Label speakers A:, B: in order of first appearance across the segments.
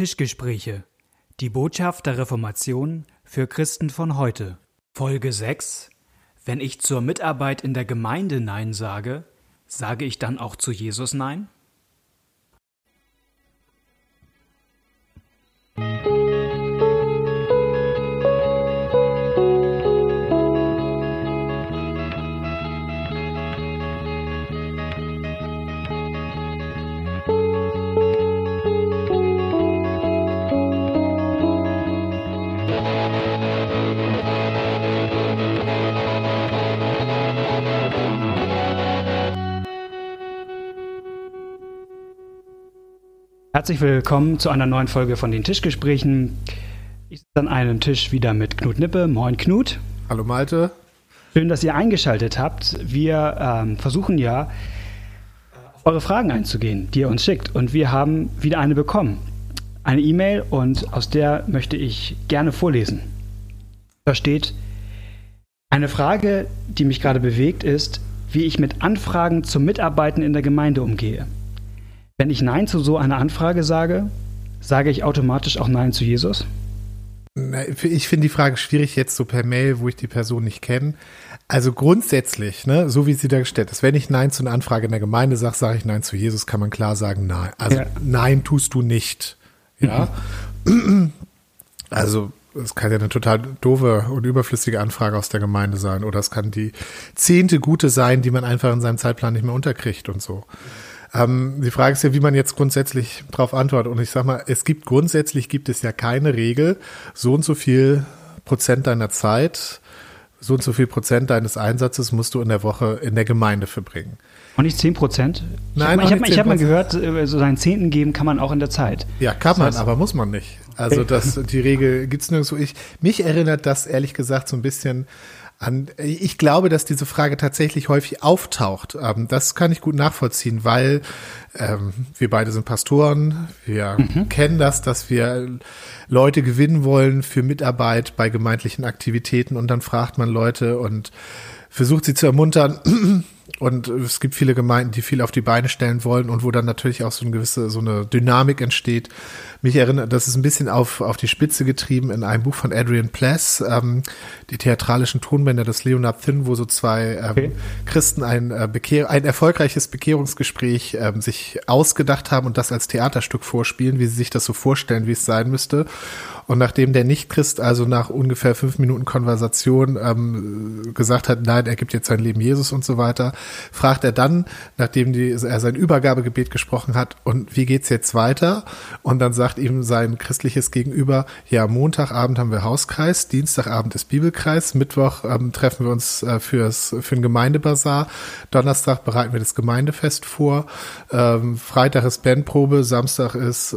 A: Tischgespräche. Die Botschaft der Reformation für Christen von heute. Folge 6. Wenn ich zur Mitarbeit in der Gemeinde Nein sage, sage ich dann auch zu Jesus Nein? Herzlich willkommen zu einer neuen Folge von den Tischgesprächen. Ich sitze an einem Tisch wieder mit Knut Nippe. Moin Knut.
B: Hallo Malte.
A: Schön, dass ihr eingeschaltet habt. Wir ähm, versuchen ja, auf eure Fragen einzugehen, die ihr uns schickt. Und wir haben wieder eine bekommen. Eine E-Mail und aus der möchte ich gerne vorlesen. Da steht, eine Frage, die mich gerade bewegt, ist, wie ich mit Anfragen zum Mitarbeiten in der Gemeinde umgehe. Wenn ich Nein zu so einer Anfrage sage, sage ich automatisch auch Nein zu Jesus?
B: Ich finde die Frage schwierig jetzt so per Mail, wo ich die Person nicht kenne. Also grundsätzlich, ne, so wie sie da gestellt ist, wenn ich Nein zu einer Anfrage in der Gemeinde sage, sage ich Nein zu Jesus, kann man klar sagen, nein. Also ja. Nein tust du nicht. Ja. Mhm. Also es kann ja eine total doofe und überflüssige Anfrage aus der Gemeinde sein. Oder es kann die zehnte gute sein, die man einfach in seinem Zeitplan nicht mehr unterkriegt und so. Ähm, die Frage ist ja, wie man jetzt grundsätzlich darauf antwortet. Und ich sag mal, es gibt grundsätzlich gibt es ja keine Regel, so und so viel Prozent deiner Zeit, so und so viel Prozent deines Einsatzes musst du in der Woche in der Gemeinde verbringen.
A: Und nicht 10 Prozent?
B: Nein,
A: ich habe hab, hab mal gehört, äh, so seinen Zehnten geben kann man auch in der Zeit.
B: Ja, kann man, aber muss man nicht. Also das, die Regel gibt's nirgendwo. Ich, mich erinnert das ehrlich gesagt so ein bisschen an, ich glaube, dass diese Frage tatsächlich häufig auftaucht. Ähm, das kann ich gut nachvollziehen, weil ähm, wir beide sind Pastoren. Wir mhm. kennen das, dass wir Leute gewinnen wollen für Mitarbeit bei gemeindlichen Aktivitäten und dann fragt man Leute und versucht sie zu ermuntern. Und es gibt viele Gemeinden, die viel auf die Beine stellen wollen und wo dann natürlich auch so eine gewisse, so eine Dynamik entsteht. Mich erinnert, das ist ein bisschen auf, auf die Spitze getrieben in einem Buch von Adrian Pless, ähm, die theatralischen Tonbänder des Leonard Thin, wo so zwei ähm, okay. Christen ein, äh, Bekehr, ein erfolgreiches Bekehrungsgespräch ähm, sich ausgedacht haben und das als Theaterstück vorspielen, wie sie sich das so vorstellen, wie es sein müsste. Und nachdem der Nicht-Christ also nach ungefähr fünf Minuten Konversation ähm, gesagt hat, nein, er gibt jetzt sein Leben Jesus und so weiter, fragt er dann, nachdem die, er sein Übergabegebet gesprochen hat, und wie geht's jetzt weiter? Und dann sagt ihm sein christliches Gegenüber, ja, Montagabend haben wir Hauskreis, Dienstagabend ist Bibelkreis, Mittwoch ähm, treffen wir uns äh, fürs, für ein Gemeindebazar, Donnerstag bereiten wir das Gemeindefest vor, ähm, Freitag ist Bandprobe, Samstag ist, äh,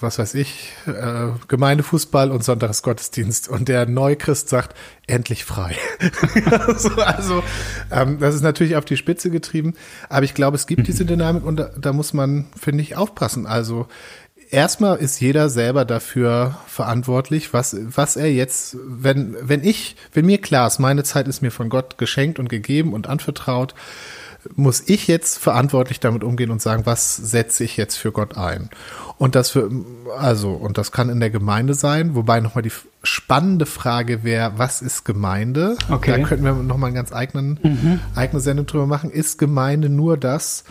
B: was weiß ich, äh, Gemeindefußball, Fußball und Sonntagsgottesdienst. Und der Neuchrist sagt, endlich frei. also, also ähm, das ist natürlich auf die Spitze getrieben. Aber ich glaube, es gibt diese Dynamik und da, da muss man, finde ich, aufpassen. Also erstmal ist jeder selber dafür verantwortlich, was, was er jetzt, wenn, wenn ich, wenn mir klar ist, meine Zeit ist mir von Gott geschenkt und gegeben und anvertraut, muss ich jetzt verantwortlich damit umgehen und sagen, was setze ich jetzt für Gott ein? Und das für, also, und das kann in der Gemeinde sein, wobei nochmal die spannende Frage wäre, was ist Gemeinde? Okay. Da könnten wir nochmal einen ganz eigenen, mhm. eigene Sendung drüber machen. Ist Gemeinde nur das,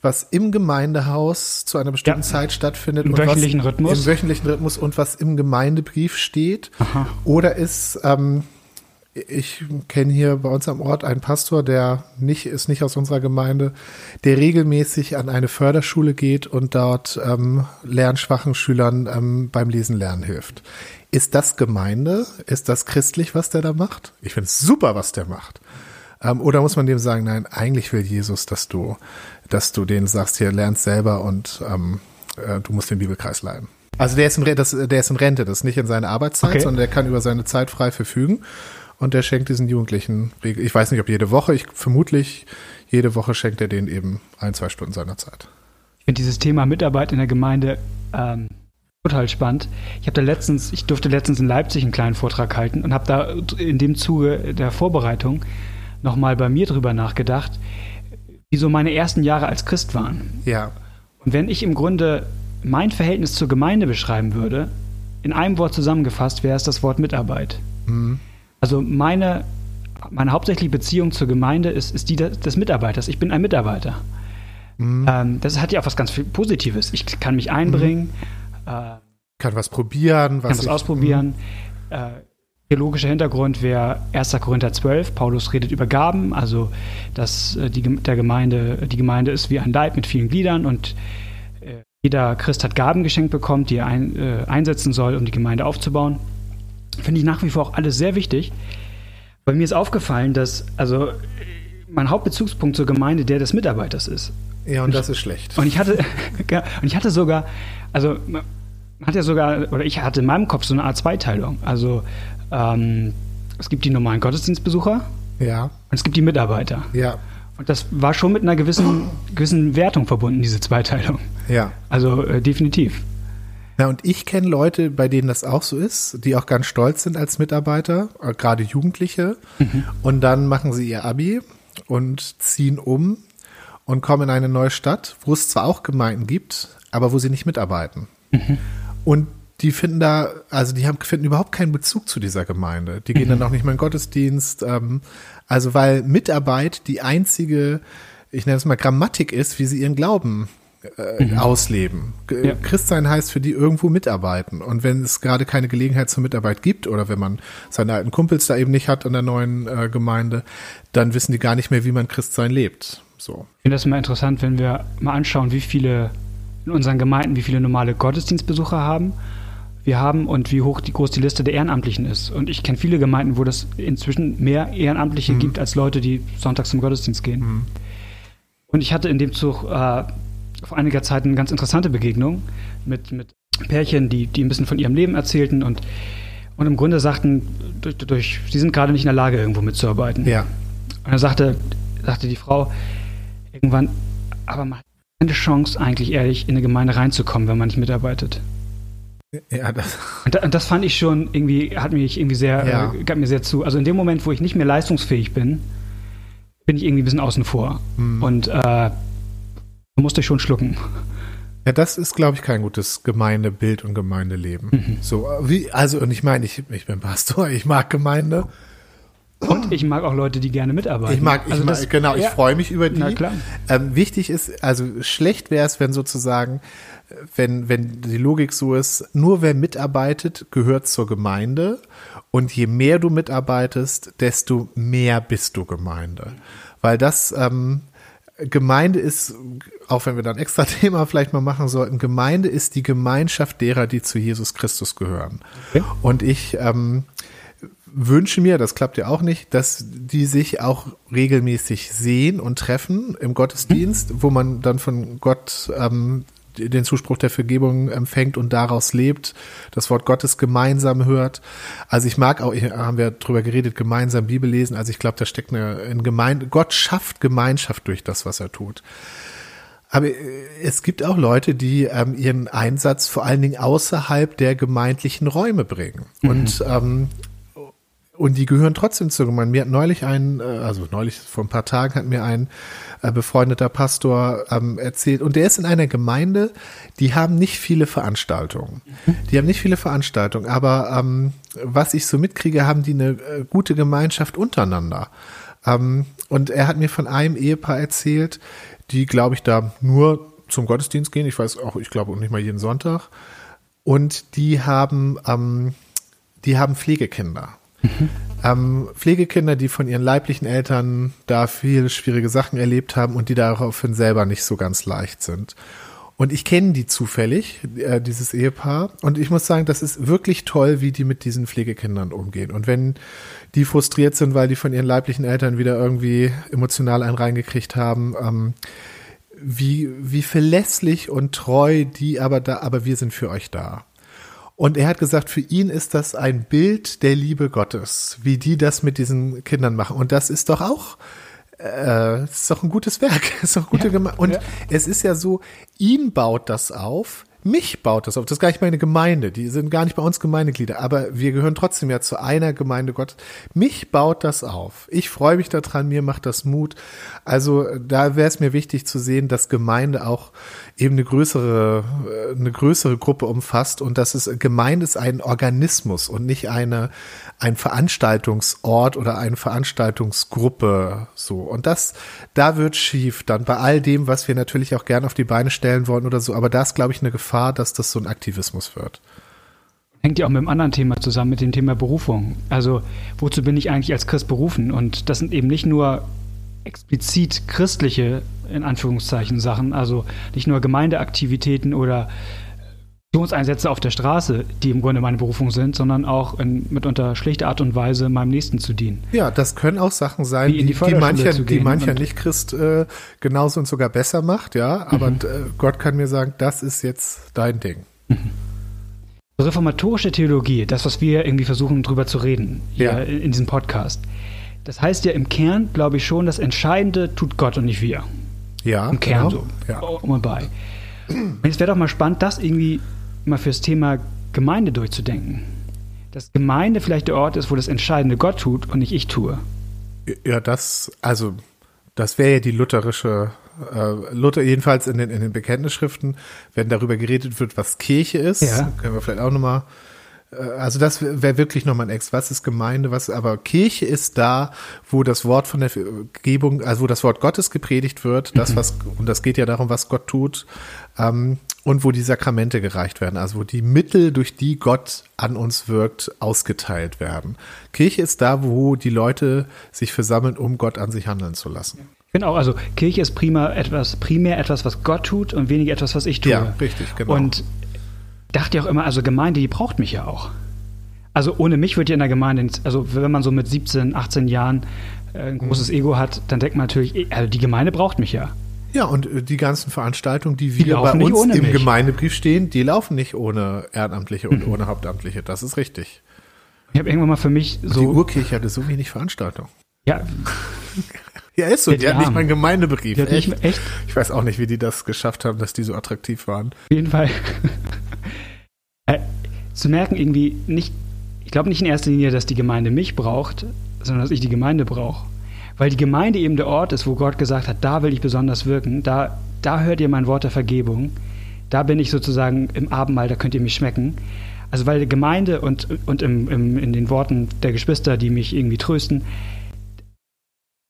B: was im Gemeindehaus zu einer bestimmten ja. Zeit stattfindet
A: Im wöchentlichen Rhythmus.
B: im wöchentlichen Rhythmus und was im Gemeindebrief steht? Aha. Oder ist ähm, ich kenne hier bei uns am Ort einen Pastor, der nicht ist nicht aus unserer Gemeinde, der regelmäßig an eine Förderschule geht und dort ähm, lernschwachen Schülern ähm, beim Lesen lernen hilft. Ist das Gemeinde? Ist das christlich, was der da macht? Ich finde es super, was der macht. Ähm, oder muss man dem sagen, nein, eigentlich will Jesus, dass du, dass du denen sagst, hier lernst selber und ähm, äh, du musst den Bibelkreis leiden. Also der ist in, das, der ist in Rente, das ist nicht in seiner Arbeitszeit, okay. sondern der kann über seine Zeit frei verfügen und der schenkt diesen Jugendlichen, ich weiß nicht, ob jede Woche, ich vermutlich jede Woche schenkt er denen eben ein, zwei Stunden seiner Zeit.
A: Ich finde dieses Thema Mitarbeit in der Gemeinde ähm, total spannend. Ich habe da letztens, ich durfte letztens in Leipzig einen kleinen Vortrag halten und habe da in dem Zuge der Vorbereitung nochmal bei mir drüber nachgedacht, wie so meine ersten Jahre als Christ waren.
B: Ja.
A: Und wenn ich im Grunde mein Verhältnis zur Gemeinde beschreiben würde, in einem Wort zusammengefasst wäre es das Wort Mitarbeit. Mhm. Also meine, meine hauptsächliche Beziehung zur Gemeinde ist, ist die des Mitarbeiters. Ich bin ein Mitarbeiter. Mhm. Ähm, das hat ja auch was ganz Positives. Ich kann mich einbringen.
B: Mhm. Äh, kann was probieren.
A: Was kann was ausprobieren. Mhm. Äh, theologischer Hintergrund wäre 1. Korinther 12. Paulus redet über Gaben, also dass äh, die, der Gemeinde, die Gemeinde ist wie ein Leib mit vielen Gliedern und äh, jeder Christ hat Gaben geschenkt bekommen, die er ein, äh, einsetzen soll, um die Gemeinde aufzubauen. Finde ich nach wie vor auch alles sehr wichtig. Weil mir ist aufgefallen, dass also mein Hauptbezugspunkt zur Gemeinde der des Mitarbeiters ist.
B: Ja, und, und das ist schlecht.
A: Und ich hatte, und ich hatte sogar, also man hat ja sogar, oder ich hatte in meinem Kopf so eine Art Zweiteilung. Also ähm, es gibt die normalen Gottesdienstbesucher.
B: Ja.
A: Und es gibt die Mitarbeiter.
B: Ja.
A: Und das war schon mit einer gewissen, gewissen Wertung verbunden, diese Zweiteilung.
B: Ja.
A: Also äh, definitiv.
B: Na, und ich kenne Leute, bei denen das auch so ist, die auch ganz stolz sind als Mitarbeiter, äh, gerade Jugendliche. Mhm. Und dann machen sie ihr Abi und ziehen um und kommen in eine neue Stadt, wo es zwar auch Gemeinden gibt, aber wo sie nicht mitarbeiten. Mhm. Und die finden da, also die haben, finden überhaupt keinen Bezug zu dieser Gemeinde. Die gehen mhm. dann auch nicht mehr in den Gottesdienst. Ähm, also weil Mitarbeit die einzige, ich nenne es mal Grammatik ist, wie sie ihren Glauben äh, mhm. ausleben. Ja. Christsein heißt für die irgendwo mitarbeiten. Und wenn es gerade keine Gelegenheit zur Mitarbeit gibt oder wenn man seine alten Kumpels da eben nicht hat in der neuen äh, Gemeinde, dann wissen die gar nicht mehr, wie man Christsein lebt. So.
A: Ich finde das immer interessant, wenn wir mal anschauen, wie viele in unseren Gemeinden, wie viele normale Gottesdienstbesucher haben wir haben und wie hoch die groß die Liste der Ehrenamtlichen ist. Und ich kenne viele Gemeinden, wo das inzwischen mehr Ehrenamtliche mhm. gibt als Leute, die sonntags zum Gottesdienst gehen. Mhm. Und ich hatte in dem Zug äh, vor einiger Zeit eine ganz interessante Begegnung mit, mit Pärchen, die, die ein bisschen von ihrem Leben erzählten und, und im Grunde sagten, durch, durch, sie sind gerade nicht in der Lage, irgendwo mitzuarbeiten.
B: Ja.
A: Und dann sagte, sagte die Frau irgendwann, aber man hat keine Chance, eigentlich ehrlich, in eine Gemeinde reinzukommen, wenn man nicht mitarbeitet. Ja, das. Und, das fand ich schon irgendwie, hat mich irgendwie sehr, ja. äh, gab mir sehr zu. Also in dem Moment, wo ich nicht mehr leistungsfähig bin, bin ich irgendwie ein bisschen außen vor. Mhm. Und äh, musste ich schon schlucken.
B: Ja, das ist, glaube ich, kein gutes Gemeindebild und Gemeindeleben. Mhm. So, wie, also, und ich meine, ich, ich bin Pastor, ich mag Gemeinde.
A: Und ich mag auch Leute, die gerne mitarbeiten.
B: Ich mag, ich also das, mag genau, ja, ich freue mich über die. Na klar. Ähm, wichtig ist, also schlecht wäre es, wenn sozusagen wenn, wenn die Logik so ist, nur wer mitarbeitet, gehört zur Gemeinde. Und je mehr du mitarbeitest, desto mehr bist du Gemeinde. Weil das, ähm, Gemeinde ist, auch wenn wir dann extra Thema vielleicht mal machen sollten, Gemeinde ist die Gemeinschaft derer, die zu Jesus Christus gehören. Okay. Und ich ähm, wünsche mir, das klappt ja auch nicht, dass die sich auch regelmäßig sehen und treffen im Gottesdienst, mhm. wo man dann von Gott ähm, den Zuspruch der Vergebung empfängt und daraus lebt, das Wort Gottes gemeinsam hört. Also ich mag auch, haben wir drüber geredet, gemeinsam Bibel lesen. Also ich glaube, da steckt eine, eine Gemeinde, Gott schafft Gemeinschaft durch das, was er tut. Aber äh, es gibt auch Leute, die ähm, ihren Einsatz vor allen Dingen außerhalb der gemeindlichen Räume bringen. Mhm. Und ähm, und die gehören trotzdem zur Gemeinde. Mir hat neulich ein, äh, also neulich vor ein paar Tagen hat mir ein äh, befreundeter Pastor ähm, erzählt. Und der ist in einer Gemeinde, die haben nicht viele Veranstaltungen. Die haben nicht viele Veranstaltungen, aber ähm, was ich so mitkriege, haben die eine äh, gute Gemeinschaft untereinander. Ähm, und er hat mir von einem Ehepaar erzählt, die, glaube ich, da nur zum Gottesdienst gehen. Ich weiß auch, ich glaube nicht mal jeden Sonntag. Und die haben, ähm, die haben Pflegekinder. Mhm. Ähm, Pflegekinder, die von ihren leiblichen Eltern da viele schwierige Sachen erlebt haben und die daraufhin selber nicht so ganz leicht sind. Und ich kenne die zufällig, äh, dieses Ehepaar. Und ich muss sagen, das ist wirklich toll, wie die mit diesen Pflegekindern umgehen. Und wenn die frustriert sind, weil die von ihren leiblichen Eltern wieder irgendwie emotional einen reingekriegt haben, ähm, wie, wie verlässlich und treu die aber da, aber wir sind für euch da. Und er hat gesagt, für ihn ist das ein Bild der Liebe Gottes, wie die das mit diesen Kindern machen. Und das ist doch auch, äh, ist doch ein gutes Werk, ist doch gute ja, Und ja. es ist ja so, ihn baut das auf, Mich baut das auf. Das ist gar nicht meine Gemeinde. Die sind gar nicht bei uns Gemeindeglieder. Aber wir gehören trotzdem ja zu einer Gemeinde Gottes. Mich baut das auf. Ich freue mich daran. Mir macht das Mut. Also da wäre es mir wichtig zu sehen, dass Gemeinde auch eben eine größere, eine größere Gruppe umfasst und dass es Gemeinde ist ein Organismus und nicht eine, ein Veranstaltungsort oder eine Veranstaltungsgruppe, so. Und das, da wird schief dann bei all dem, was wir natürlich auch gerne auf die Beine stellen wollen oder so. Aber da ist, glaube ich, eine Gefahr, dass das so ein Aktivismus wird.
A: Hängt ja auch mit einem anderen Thema zusammen, mit dem Thema Berufung. Also, wozu bin ich eigentlich als Christ berufen? Und das sind eben nicht nur explizit christliche, in Anführungszeichen, Sachen, also nicht nur Gemeindeaktivitäten oder Aktionseinsätze auf der Straße, die im Grunde meine Berufung sind, sondern auch in mitunter schlichter Art und Weise meinem Nächsten zu dienen.
B: Ja, das können auch Sachen sein, die, die, die mancher, die mancher Nicht-Christ äh, genauso und sogar besser macht, ja. Aber mhm. äh, Gott kann mir sagen, das ist jetzt dein Ding. Mhm.
A: Reformatorische Theologie, das, was wir irgendwie versuchen, drüber zu reden, hier ja. in, in diesem Podcast. Das heißt ja im Kern, glaube ich schon, das Entscheidende tut Gott und nicht wir.
B: Ja.
A: Im Kern genau. so. Ja. Um und bei. Jetzt wäre doch mal spannend, das irgendwie mal fürs Thema Gemeinde durchzudenken. Dass Gemeinde vielleicht der Ort ist, wo das Entscheidende Gott tut und nicht ich tue.
B: Ja, das, also, das wäre ja die lutherische, äh, Luther jedenfalls in den, in den Bekenntnisschriften, wenn darüber geredet wird, was Kirche ist, ja. können wir vielleicht auch nochmal äh, also das wäre wirklich nochmal ein Ex. Was ist Gemeinde? Was, aber Kirche ist da, wo das Wort von der Gebung, also wo das Wort Gottes gepredigt wird, das, mhm. was, und das geht ja darum, was Gott tut, ähm, und wo die Sakramente gereicht werden, also wo die Mittel, durch die Gott an uns wirkt, ausgeteilt werden. Kirche ist da, wo die Leute sich versammeln, um Gott an sich handeln zu lassen.
A: Genau, also Kirche ist primär etwas, primär etwas, was Gott tut und weniger etwas, was ich tue.
B: Ja, richtig, genau.
A: Und dachte ja auch immer, also Gemeinde, die braucht mich ja auch. Also ohne mich wird ja in der Gemeinde, also wenn man so mit 17, 18 Jahren äh, ein großes Ego hat, dann denkt man natürlich, also die Gemeinde braucht mich ja.
B: Ja, und äh, die ganzen Veranstaltungen, die wir die bei uns im mich. Gemeindebrief stehen, die laufen nicht ohne Ehrenamtliche und mhm. ohne Hauptamtliche. Das ist richtig.
A: Ich habe irgendwann mal für mich so.
B: Die Urkirche hatte so wenig Veranstaltungen.
A: Ja.
B: Ja, ist so. Die, die hat nicht mal einen Gemeindebrief.
A: Echt? echt?
B: Ich weiß auch nicht, wie die das geschafft haben, dass die so attraktiv waren.
A: Auf jeden Fall. äh, zu merken, irgendwie nicht, ich glaube nicht in erster Linie, dass die Gemeinde mich braucht, sondern dass ich die Gemeinde brauche. Weil die Gemeinde eben der Ort ist, wo Gott gesagt hat, da will ich besonders wirken, da, da hört ihr mein Wort der Vergebung, da bin ich sozusagen im Abendmahl, da könnt ihr mich schmecken. Also weil die Gemeinde und, und im, im, in den Worten der Geschwister, die mich irgendwie trösten,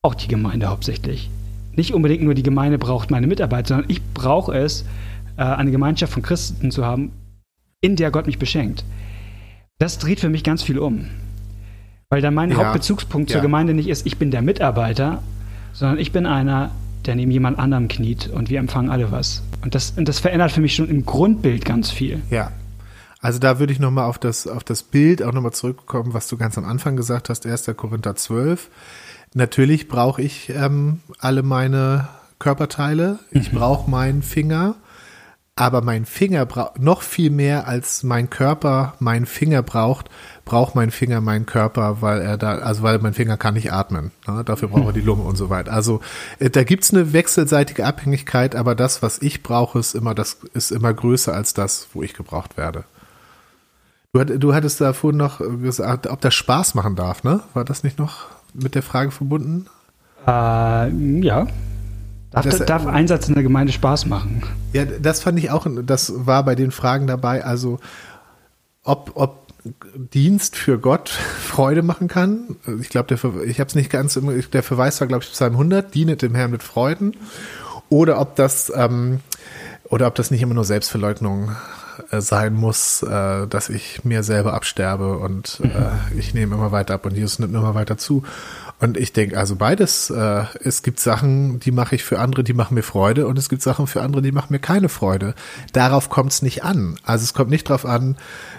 A: auch die Gemeinde hauptsächlich. Nicht unbedingt nur die Gemeinde braucht meine Mitarbeit, sondern ich brauche es, äh, eine Gemeinschaft von Christen zu haben, in der Gott mich beschenkt. Das dreht für mich ganz viel um. Weil dann mein ja, Hauptbezugspunkt ja. zur Gemeinde nicht ist, ich bin der Mitarbeiter, sondern ich bin einer, der neben jemand anderem kniet und wir empfangen alle was. Und das, und das verändert für mich schon im Grundbild ganz viel.
B: Ja. Also da würde ich nochmal auf das, auf das Bild auch nochmal zurückkommen, was du ganz am Anfang gesagt hast, 1. Korinther 12. Natürlich brauche ich ähm, alle meine Körperteile. Ich mhm. brauche meinen Finger. Aber mein Finger braucht noch viel mehr als mein Körper meinen Finger braucht, braucht mein Finger meinen Körper, weil er da, also weil mein Finger kann nicht atmen. Ne? Dafür braucht er die Lunge und so weiter. Also äh, da gibt's eine wechselseitige Abhängigkeit, aber das, was ich brauche, ist immer das, ist immer größer als das, wo ich gebraucht werde. Du, du hattest da vorhin noch gesagt, ob das Spaß machen darf, ne? War das nicht noch? mit der Frage verbunden?
A: Äh, ja. Darf, das, darf Einsatz in der Gemeinde Spaß machen?
B: Ja, das fand ich auch, das war bei den Fragen dabei, also ob, ob Dienst für Gott Freude machen kann. Ich glaube, ich habe es nicht ganz, der Verweis war, glaube ich, Psalm 100, dienet dem Herrn mit Freuden. Oder ob das, ähm, oder ob das nicht immer nur Selbstverleugnung äh, sein muss, äh, dass ich mir selber absterbe und äh, ich nehme immer weiter ab und Jesus nimmt immer weiter zu. Und ich denke, also beides, äh, es gibt Sachen, die mache ich für andere, die machen mir Freude und es gibt Sachen für andere, die machen mir keine Freude. Darauf kommt es nicht an. Also es kommt nicht darauf an,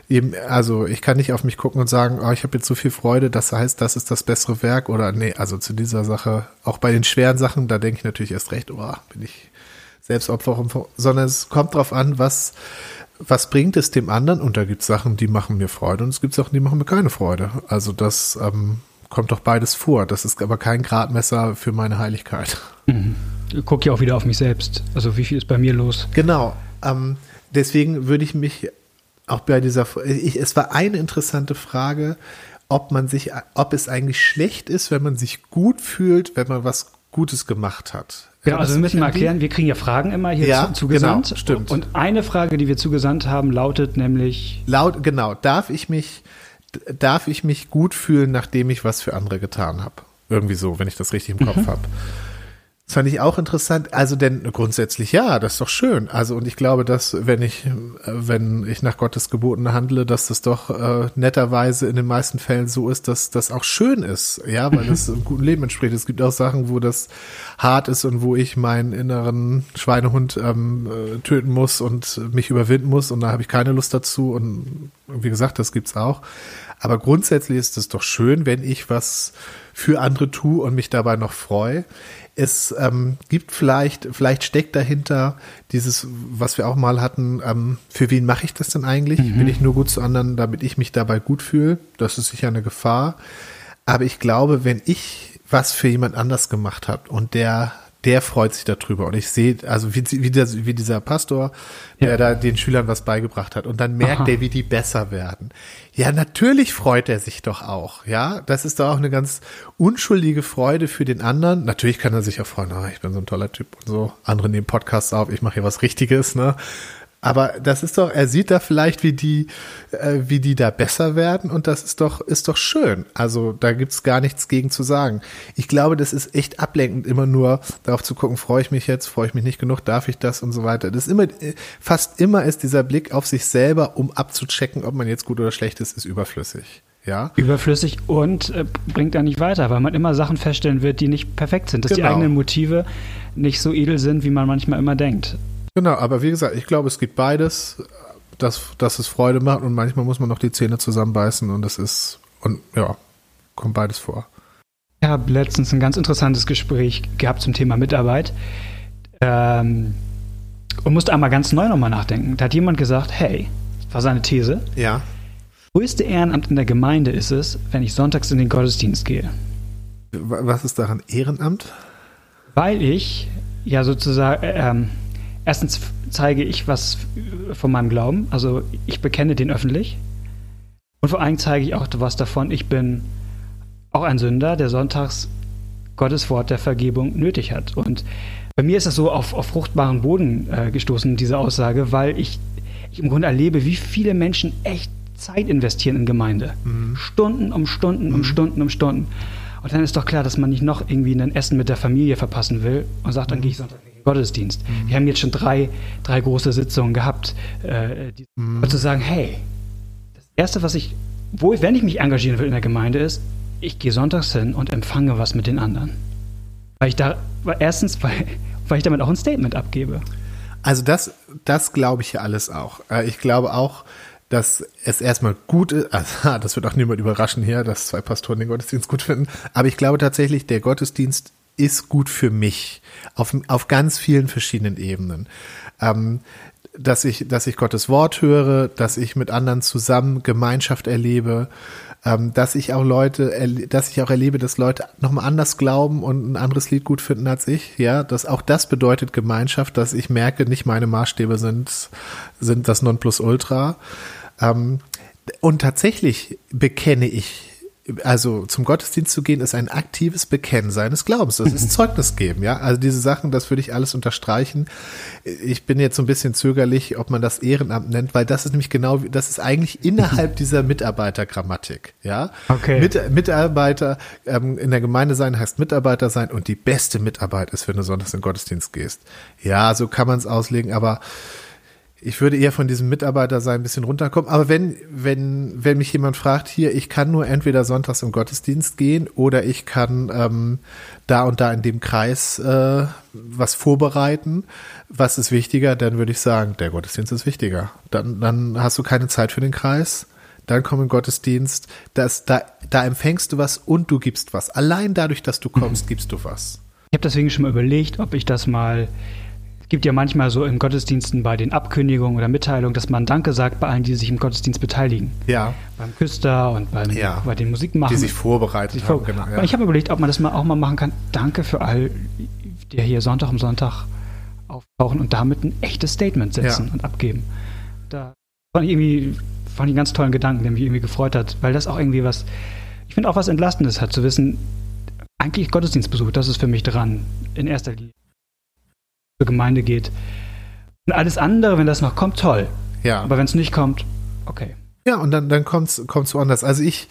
B: eben, also ich kann nicht auf mich gucken und sagen, oh, ich habe jetzt so viel Freude, das heißt, das ist das bessere Werk oder nee, also zu dieser Sache, auch bei den schweren Sachen, da denke ich natürlich erst recht, oh, bin ich Selbstopfer, sondern es kommt darauf an, was was bringt es dem anderen? Und da gibt es Sachen, die machen mir Freude und es gibt Sachen, die machen mir keine Freude. Also das ähm, kommt doch beides vor. Das ist aber kein Gradmesser für meine Heiligkeit.
A: Mhm. Ich gucke ja auch wieder auf mich selbst. Also wie viel ist bei mir los?
B: Genau. Ähm, deswegen würde ich mich auch bei dieser, ich, es war eine interessante Frage, ob man sich, ob es eigentlich schlecht ist, wenn man sich gut fühlt, wenn man was Gutes gemacht hat.
A: Genau, also wir müssen mal erklären, wir kriegen ja Fragen immer hier ja, zu, zugesandt.
B: Genau, stimmt.
A: Und eine Frage, die wir zugesandt haben, lautet nämlich.
B: Laut, genau, darf ich mich, darf ich mich gut fühlen, nachdem ich was für andere getan habe? Irgendwie so, wenn ich das richtig im Kopf mhm. habe. Das fand ich auch interessant. Also denn grundsätzlich ja, das ist doch schön. Also und ich glaube, dass wenn ich wenn ich nach Gottes Geboten handle, dass das doch äh, netterweise in den meisten Fällen so ist, dass das auch schön ist, ja, weil es einem guten Leben entspricht. Es gibt auch Sachen, wo das hart ist und wo ich meinen inneren Schweinehund ähm, äh, töten muss und mich überwinden muss und da habe ich keine Lust dazu und wie gesagt, das gibt's auch. Aber grundsätzlich ist es doch schön, wenn ich was für andere tue und mich dabei noch freue es ähm, gibt vielleicht, vielleicht steckt dahinter dieses, was wir auch mal hatten, ähm, für wen mache ich das denn eigentlich? Mhm. Bin ich nur gut zu anderen, damit ich mich dabei gut fühle? Das ist sicher eine Gefahr. Aber ich glaube, wenn ich was für jemand anders gemacht habe und der der freut sich darüber. Und ich sehe, also wie, wie, der, wie dieser Pastor, der ja. da den Schülern was beigebracht hat. Und dann merkt Aha. er, wie die besser werden. Ja, natürlich freut er sich doch auch. Ja, das ist doch auch eine ganz unschuldige Freude für den anderen. Natürlich kann er sich auch freuen, oh, ich bin so ein toller Typ und so. Andere nehmen Podcasts auf, ich mache hier was Richtiges, ne? Aber das ist doch, er sieht da vielleicht, wie die, äh, wie die da besser werden und das ist doch, ist doch schön. Also da gibt's gar nichts gegen zu sagen. Ich glaube, das ist echt ablenkend, immer nur darauf zu gucken, freue ich mich jetzt, freue ich mich nicht genug, darf ich das und so weiter. Das ist immer, fast immer ist dieser Blick auf sich selber, um abzuchecken, ob man jetzt gut oder schlecht ist, ist überflüssig. Ja.
A: Überflüssig und äh, bringt da nicht weiter, weil man immer Sachen feststellen wird, die nicht perfekt sind, dass genau. die eigenen Motive nicht so edel sind, wie man manchmal immer denkt.
B: Genau, aber wie gesagt, ich glaube, es gibt beides, dass, dass es Freude macht und manchmal muss man noch die Zähne zusammenbeißen und es ist, und ja, kommt beides vor.
A: Ich habe letztens ein ganz interessantes Gespräch gehabt zum Thema Mitarbeit ähm, und musste einmal ganz neu nochmal nachdenken. Da hat jemand gesagt, hey, das war seine These.
B: Ja.
A: Größte Ehrenamt in der Gemeinde ist es, wenn ich sonntags in den Gottesdienst gehe.
B: Was ist daran Ehrenamt?
A: Weil ich ja sozusagen, äh, ähm, erstens zeige ich was von meinem Glauben, also ich bekenne den öffentlich. Und vor allem zeige ich auch was davon, ich bin auch ein Sünder, der sonntags Gottes Wort der Vergebung nötig hat. Und bei mir ist das so auf, auf fruchtbaren Boden äh, gestoßen, diese Aussage, weil ich, ich im Grunde erlebe, wie viele Menschen echt Zeit investieren in Gemeinde. Mhm. Stunden um Stunden um mhm. Stunden um Stunden. Und dann ist doch klar, dass man nicht noch irgendwie ein Essen mit der Familie verpassen will und sagt, dann mhm. gehe ich Sonntag Gottesdienst. Mhm. Wir haben jetzt schon drei, drei große Sitzungen gehabt. Äh, die, mhm. zu sagen, hey, das Erste, was ich, wo, wenn ich mich engagieren will in der Gemeinde, ist, ich gehe sonntags hin und empfange was mit den anderen. Weil ich da, weil erstens, weil, weil ich damit auch ein Statement abgebe.
B: Also das, das glaube ich ja alles auch. Äh, ich glaube auch, dass es erstmal gut ist, also, das wird auch niemand überraschen hier, dass zwei Pastoren den Gottesdienst gut finden, aber ich glaube tatsächlich, der Gottesdienst ist gut für mich auf, auf ganz vielen verschiedenen Ebenen. Ähm, dass ich, dass ich Gottes Wort höre, dass ich mit anderen zusammen Gemeinschaft erlebe, ähm, dass ich auch Leute, dass ich auch erlebe, dass Leute nochmal anders glauben und ein anderes Lied gut finden als ich. Ja, dass auch das bedeutet Gemeinschaft, dass ich merke, nicht meine Maßstäbe sind, sind das Nonplusultra. Ähm, und tatsächlich bekenne ich also zum Gottesdienst zu gehen, ist ein aktives Bekennen seines Glaubens. Das ist Zeugnis geben, ja. Also diese Sachen, das würde ich alles unterstreichen. Ich bin jetzt so ein bisschen zögerlich, ob man das Ehrenamt nennt, weil das ist nämlich genau, das ist eigentlich innerhalb dieser Mitarbeitergrammatik, ja.
A: Okay.
B: Mit, Mitarbeiter ähm, in der Gemeinde sein heißt Mitarbeiter sein und die beste Mitarbeit ist, wenn du sonntags in den Gottesdienst gehst. Ja, so kann man es auslegen, aber ich würde eher von diesem Mitarbeiter sein ein bisschen runterkommen. Aber wenn, wenn, wenn mich jemand fragt, hier, ich kann nur entweder sonntags im Gottesdienst gehen oder ich kann ähm, da und da in dem Kreis äh, was vorbereiten, was ist wichtiger, dann würde ich sagen, der Gottesdienst ist wichtiger. Dann, dann hast du keine Zeit für den Kreis. Dann komm im Gottesdienst, das, da, da empfängst du was und du gibst was. Allein dadurch, dass du kommst, gibst du was.
A: Ich habe deswegen schon mal überlegt, ob ich das mal gibt ja manchmal so in Gottesdiensten bei den Abkündigungen oder Mitteilungen, dass man Danke sagt bei allen, die sich im Gottesdienst beteiligen.
B: Ja.
A: Beim Küster und beim,
B: ja.
A: bei den Musikmachern.
B: Die sich vorbereitet sich haben,
A: genau. Ja. Ich habe überlegt, ob man das mal auch mal machen kann. Danke für all, der hier Sonntag um Sonntag auftauchen und damit ein echtes Statement setzen ja. und abgeben. Da fand ich irgendwie fand ich einen ganz tollen Gedanken, der mich irgendwie gefreut hat, weil das auch irgendwie was, ich finde auch was Entlastendes hat, zu wissen, eigentlich Gottesdienstbesuch, das ist für mich dran, in erster Linie. Gemeinde geht. Und alles andere, wenn das noch kommt, toll.
B: Ja.
A: Aber wenn es nicht kommt, okay.
B: Ja, und dann, dann kommt es woanders. Also ich,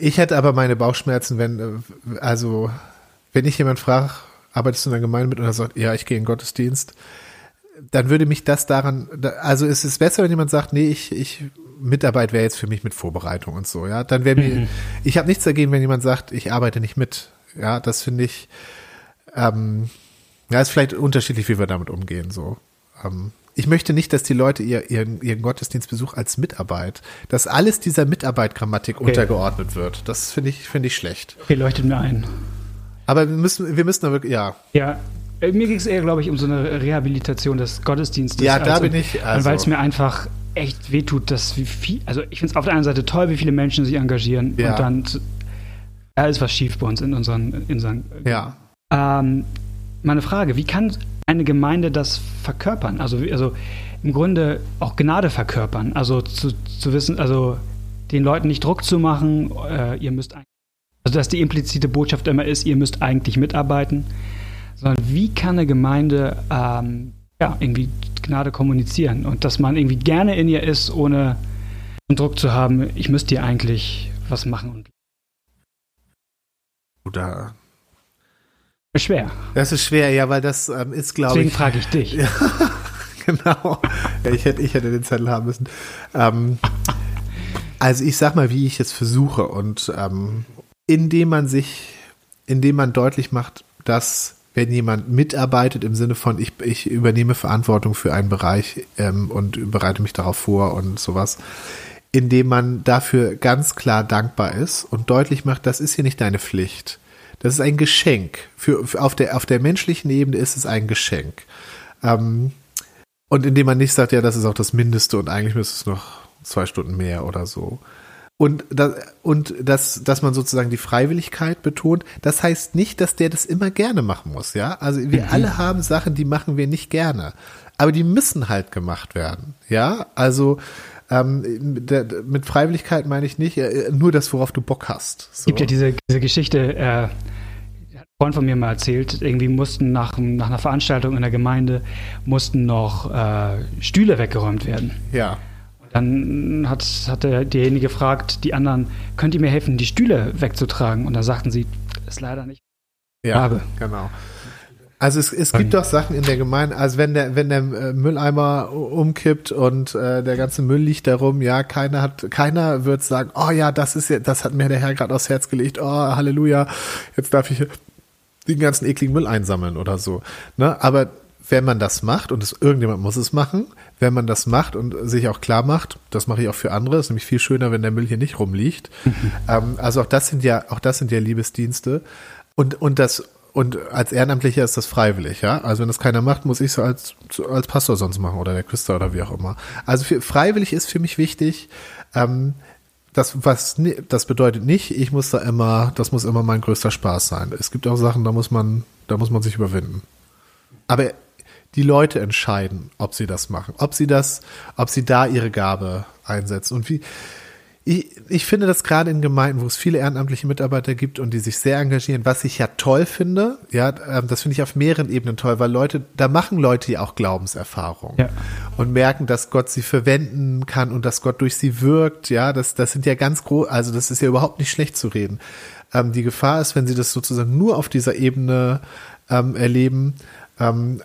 B: ich hätte aber meine Bauchschmerzen, wenn, also, wenn ich jemand frage, arbeitest du in der Gemeinde mit und er sagt, ja, ich gehe in Gottesdienst, dann würde mich das daran, also es ist besser, wenn jemand sagt, nee, ich, ich, Mitarbeit wäre jetzt für mich mit Vorbereitung und so, ja. Dann wäre mir, mhm. ich habe nichts dagegen, wenn jemand sagt, ich arbeite nicht mit. Ja, das finde ich, ähm, ja, ist vielleicht unterschiedlich, wie wir damit umgehen, so. Ähm, ich möchte nicht, dass die Leute ihr, ihren, ihren Gottesdienstbesuch als Mitarbeit, dass alles dieser Mitarbeit-Grammatik okay. untergeordnet wird. Das finde ich, finde ich schlecht.
A: Okay, leuchtet mir ein.
B: Aber wir müssen, wir müssen da wirklich, ja.
A: Ja, äh, mir ging es eher, glaube ich, um so eine Rehabilitation des Gottesdienstes.
B: Ja, da also, bin ich.
A: Also. Weil es mir einfach echt wehtut, dass wie viel, also ich finde es auf der einen Seite toll, wie viele Menschen sich engagieren ja. und dann ja, ist was schief bei uns in unseren, in unseren
B: Ja.
A: Ähm, meine Frage, wie kann eine Gemeinde das verkörpern? Also, also im Grunde auch Gnade verkörpern. Also zu, zu wissen, also den Leuten nicht Druck zu machen, äh, ihr müsst also dass die implizite Botschaft immer ist, ihr müsst eigentlich mitarbeiten, sondern wie kann eine Gemeinde ähm, ja, irgendwie Gnade kommunizieren und dass man irgendwie gerne in ihr ist, ohne Druck zu haben, ich müsste hier eigentlich was machen.
B: Oder
A: schwer.
B: Das ist schwer, ja, weil das ähm, ist, glaube
A: ich. Deswegen frage ich dich.
B: Ja, genau. Ja, ich, hätte, ich hätte den Zettel haben müssen. Ähm, also ich sag mal, wie ich es versuche und ähm, indem man sich, indem man deutlich macht, dass wenn jemand mitarbeitet im Sinne von ich, ich übernehme Verantwortung für einen Bereich ähm, und bereite mich darauf vor und sowas, indem man dafür ganz klar dankbar ist und deutlich macht, das ist hier nicht deine Pflicht. Das ist ein Geschenk. Für, für auf, der, auf der menschlichen Ebene ist es ein Geschenk. Ähm, und indem man nicht sagt, ja, das ist auch das Mindeste und eigentlich müsste es noch zwei Stunden mehr oder so. Und, das, und das, dass man sozusagen die Freiwilligkeit betont, das heißt nicht, dass der das immer gerne machen muss, ja. Also wir mhm. alle haben Sachen, die machen wir nicht gerne. Aber die müssen halt gemacht werden, ja. Also ähm, der, mit Freiwilligkeit meine ich nicht äh, nur das, worauf du Bock hast.
A: Es gibt ja diese, diese Geschichte, äh, ein Freund von mir mal erzählt, irgendwie mussten nach, nach einer Veranstaltung in der Gemeinde mussten noch äh, Stühle weggeräumt werden.
B: Ja.
A: Dann hat, hat der, derjenige gefragt, die anderen, könnt ihr mir helfen, die Stühle wegzutragen? Und da sagten sie, ist leider nicht.
B: Ja, habe. genau. Also es, es gibt doch Sachen in der Gemeinde, also wenn der, wenn der äh, Mülleimer umkippt und äh, der ganze Müll liegt da rum, ja, keiner hat, keiner wird sagen, oh ja, das ist ja, das hat mir der Herr gerade aufs Herz gelegt, oh Halleluja, jetzt darf ich den ganzen ekligen Müll einsammeln oder so. Ne? Aber wenn man das macht, und es, irgendjemand muss es machen, wenn man das macht und sich auch klar macht, das mache ich auch für andere, ist nämlich viel schöner, wenn der Müll hier nicht rumliegt. Ähm, also auch das sind ja, auch das sind ja Liebesdienste. Und, und das, und als Ehrenamtlicher ist das freiwillig, ja. Also wenn das keiner macht, muss ich es als, als Pastor sonst machen oder der Küster oder wie auch immer. Also für, freiwillig ist für mich wichtig, ähm, das, was, das bedeutet nicht, ich muss da immer, das muss immer mein größter Spaß sein. Es gibt auch Sachen, da muss man, da muss man sich überwinden. Aber die Leute entscheiden, ob sie das machen, ob sie das, ob sie da ihre Gabe einsetzen. Und wie, ich, ich finde das gerade in Gemeinden, wo es viele ehrenamtliche Mitarbeiter gibt und die sich sehr engagieren, was ich ja toll finde, ja, ähm, das finde ich auf mehreren Ebenen toll, weil Leute, da machen Leute ja auch Glaubenserfahrungen ja. und merken, dass Gott sie verwenden kann und dass Gott durch sie wirkt, ja, das, das sind ja ganz groß, also das ist ja überhaupt nicht schlecht zu reden. Ähm, die Gefahr ist, wenn sie das sozusagen nur auf dieser Ebene ähm, erleben, ähm,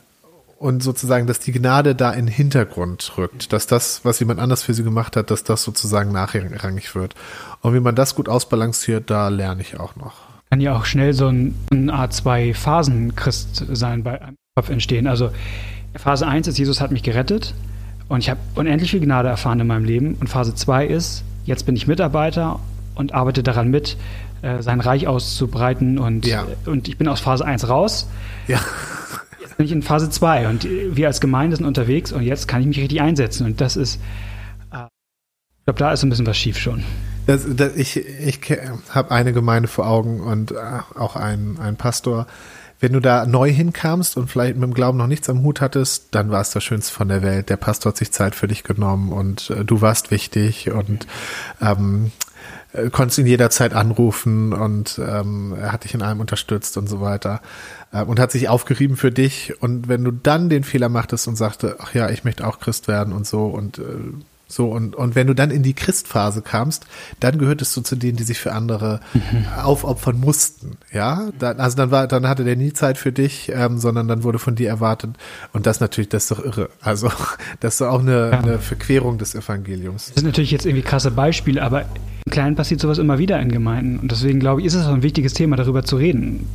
B: und sozusagen, dass die Gnade da in den Hintergrund rückt, dass das, was jemand anders für sie gemacht hat, dass das sozusagen nachrangig wird. Und wie man das gut ausbalanciert, da lerne ich auch noch.
A: Kann ja auch schnell so ein, ein Art zwei Phasen Christ sein bei einem Kopf entstehen. Also Phase 1 ist, Jesus hat mich gerettet und ich habe unendlich viel Gnade erfahren in meinem Leben. Und Phase 2 ist, jetzt bin ich Mitarbeiter und arbeite daran mit, äh, sein Reich auszubreiten und, ja. und ich bin aus Phase 1 raus.
B: Ja
A: bin ich in Phase 2 und wir als Gemeinde sind unterwegs und jetzt kann ich mich richtig einsetzen. Und das ist, äh, ich glaube, da ist ein bisschen was schief schon.
B: Das, das, ich ich habe eine Gemeinde vor Augen und äh, auch einen, einen Pastor. wenn du da neu hinkamst und vielleicht mit dem Glauben noch nichts am Hut hattest, dann war es das Schönste von der Welt. Der Pastor hat sich Zeit für dich genommen und äh, du warst wichtig und ähm, äh, konntest ihn jederzeit anrufen und ähm, er hat dich in allem unterstützt und so weiter äh, und hat sich aufgerieben für dich. Und wenn du dann den Fehler machtest und sagte, ach ja, ich möchte auch Christ werden und so und äh, so, und, und wenn du dann in die Christphase kamst, dann gehörtest du zu denen, die sich für andere mhm. aufopfern mussten. Ja, dann, also dann war, dann hatte der nie Zeit für dich, ähm, sondern dann wurde von dir erwartet. Und das natürlich, das ist doch irre. Also, das ist doch auch eine, ja. eine Verquerung des Evangeliums.
A: Das sind natürlich jetzt irgendwie krasse Beispiele, aber im Kleinen passiert sowas immer wieder in Gemeinden. Und deswegen glaube ich, ist es auch ein wichtiges Thema, darüber zu reden.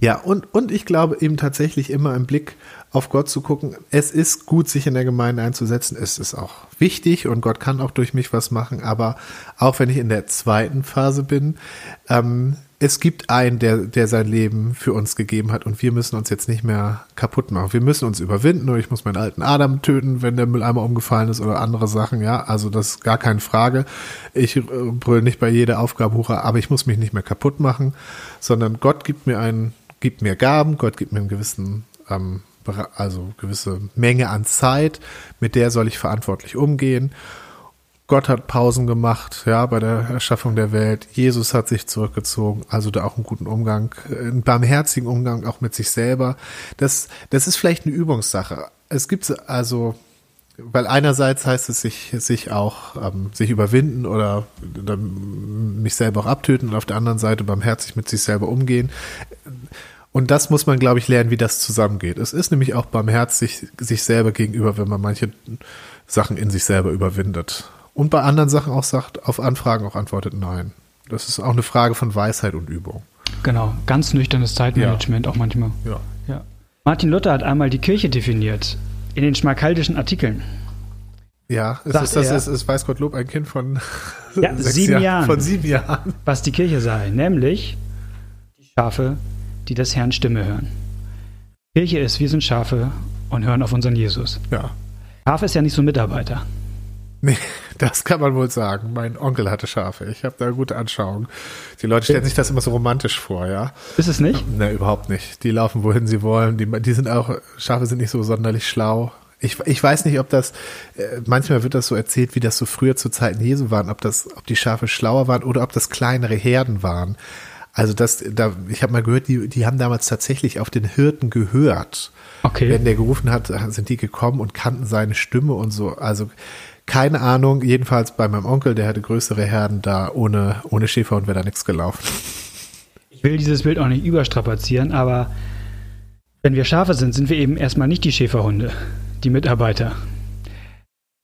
B: Ja, und, und ich glaube eben tatsächlich immer im Blick auf Gott zu gucken. Es ist gut, sich in der Gemeinde einzusetzen. Es ist auch wichtig und Gott kann auch durch mich was machen. Aber auch wenn ich in der zweiten Phase bin, ähm, es gibt einen, der, der sein Leben für uns gegeben hat und wir müssen uns jetzt nicht mehr kaputt machen. Wir müssen uns überwinden oder ich muss meinen alten Adam töten, wenn der Mülleimer umgefallen ist oder andere Sachen, ja. Also das ist gar keine Frage. Ich äh, brülle nicht bei jeder Aufgabe hoch, aber ich muss mich nicht mehr kaputt machen, sondern Gott gibt mir einen, gibt mir Gaben, Gott gibt mir einen gewissen ähm, also gewisse Menge an Zeit, mit der soll ich verantwortlich umgehen. Gott hat Pausen gemacht, ja, bei der Erschaffung der Welt. Jesus hat sich zurückgezogen, also da auch einen guten Umgang, einen barmherzigen Umgang auch mit sich selber. Das, das ist vielleicht eine Übungssache. Es gibt also, weil einerseits heißt es sich, sich auch, ähm, sich überwinden oder mich selber auch abtöten und auf der anderen Seite barmherzig mit sich selber umgehen. Und das muss man, glaube ich, lernen, wie das zusammengeht. Es ist nämlich auch barmherzig sich selber gegenüber, wenn man manche Sachen in sich selber überwindet. Und bei anderen Sachen auch sagt, auf Anfragen auch antwortet nein. Das ist auch eine Frage von Weisheit und Übung.
A: Genau, ganz nüchternes Zeitmanagement ja. auch manchmal. Ja. ja. Martin Luther hat einmal die Kirche definiert in den schmalkaldischen Artikeln.
B: Ja, es ist, das er, ist, ist, weiß Gottlob, ein Kind von
A: ja, sieben Jahren, Jahren.
B: Von sieben Jahren.
A: Was die Kirche sei, nämlich die Schafe die des Herrn Stimme hören. Kirche ist, wir sind Schafe und hören auf unseren Jesus.
B: Ja.
A: Schaf ist ja nicht so ein Mitarbeiter.
B: Nee, das kann man wohl sagen. Mein Onkel hatte Schafe. Ich habe da gute Anschauung. Die Leute stellen sich das immer so romantisch vor, ja.
A: Ist es nicht?
B: Ne, überhaupt nicht. Die laufen, wohin sie wollen. Die, die sind auch, Schafe sind nicht so sonderlich schlau. Ich, ich weiß nicht, ob das, äh, manchmal wird das so erzählt, wie das so früher zu Zeiten Jesu waren, ob das, ob die Schafe schlauer waren oder ob das kleinere Herden waren. Also das, da, ich habe mal gehört, die, die haben damals tatsächlich auf den Hirten gehört. Okay. Wenn der gerufen hat, sind die gekommen und kannten seine Stimme und so. Also keine Ahnung, jedenfalls bei meinem Onkel, der hatte größere Herden, da ohne, ohne Schäferhund wäre da nichts gelaufen.
A: Ich will dieses Bild auch nicht überstrapazieren, aber wenn wir Schafe sind, sind wir eben erstmal nicht die Schäferhunde, die Mitarbeiter.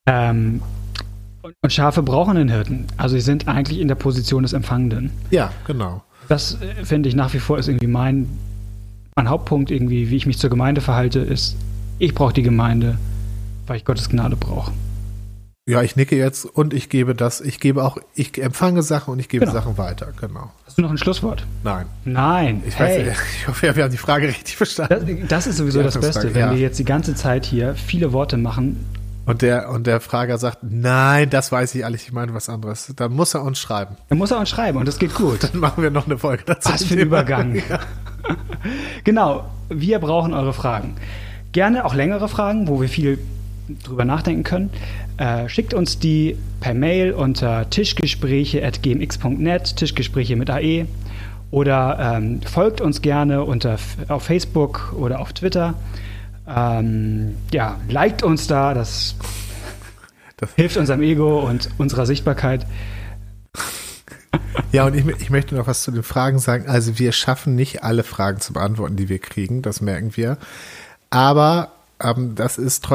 A: Ähm, und Schafe brauchen einen Hirten. Also sie sind eigentlich in der Position des Empfangenden.
B: Ja, genau.
A: Das äh, finde ich nach wie vor ist irgendwie mein, mein Hauptpunkt, irgendwie, wie ich mich zur Gemeinde verhalte, ist, ich brauche die Gemeinde, weil ich Gottes Gnade brauche.
B: Ja, ich nicke jetzt und ich gebe das, ich gebe auch, ich empfange Sachen und ich gebe genau. Sachen weiter, genau.
A: Hast du noch ein Schlusswort?
B: Nein.
A: Nein.
B: Ich, hey. weiß, ich hoffe, wir haben die Frage richtig verstanden.
A: Das, das ist sowieso das Beste, wenn ja. wir jetzt die ganze Zeit hier viele Worte machen
B: und der, und der Frager sagt, nein, das weiß ich alles, ich meine was anderes. Dann muss er uns schreiben.
A: Dann muss er uns schreiben und das geht gut.
B: Dann machen wir noch eine Folge
A: dazu. Was für ein Übergang. Ja. genau, wir brauchen eure Fragen. Gerne auch längere Fragen, wo wir viel drüber nachdenken können. Äh, schickt uns die per Mail unter tischgespräche.gmx.net, Tischgespräche mit AE. Oder ähm, folgt uns gerne unter, auf Facebook oder auf Twitter. Ähm, ja, liked uns da, das, das hilft unserem Ego und unserer Sichtbarkeit.
B: Ja, und ich, ich, möchte noch was zu den Fragen sagen. Also wir schaffen nicht alle Fragen zu beantworten, die wir kriegen, das merken wir. Aber ähm, das ist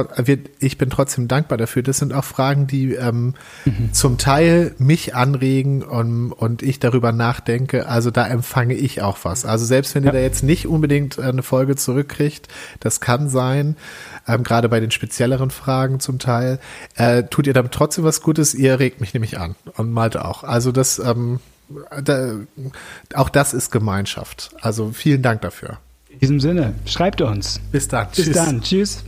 B: ich bin trotzdem dankbar dafür. Das sind auch Fragen, die ähm, mhm. zum Teil mich anregen und, und ich darüber nachdenke. Also da empfange ich auch was. Also selbst wenn ja. ihr da jetzt nicht unbedingt eine Folge zurückkriegt, das kann sein, ähm, gerade bei den spezielleren Fragen zum Teil, äh, tut ihr damit trotzdem was Gutes. Ihr regt mich nämlich an und Malte auch. Also das, ähm, da, auch das ist Gemeinschaft. Also vielen Dank dafür.
A: In diesem Sinne, schreibt uns.
B: Bis dann.
A: Bis Tschüss. dann. Tschüss.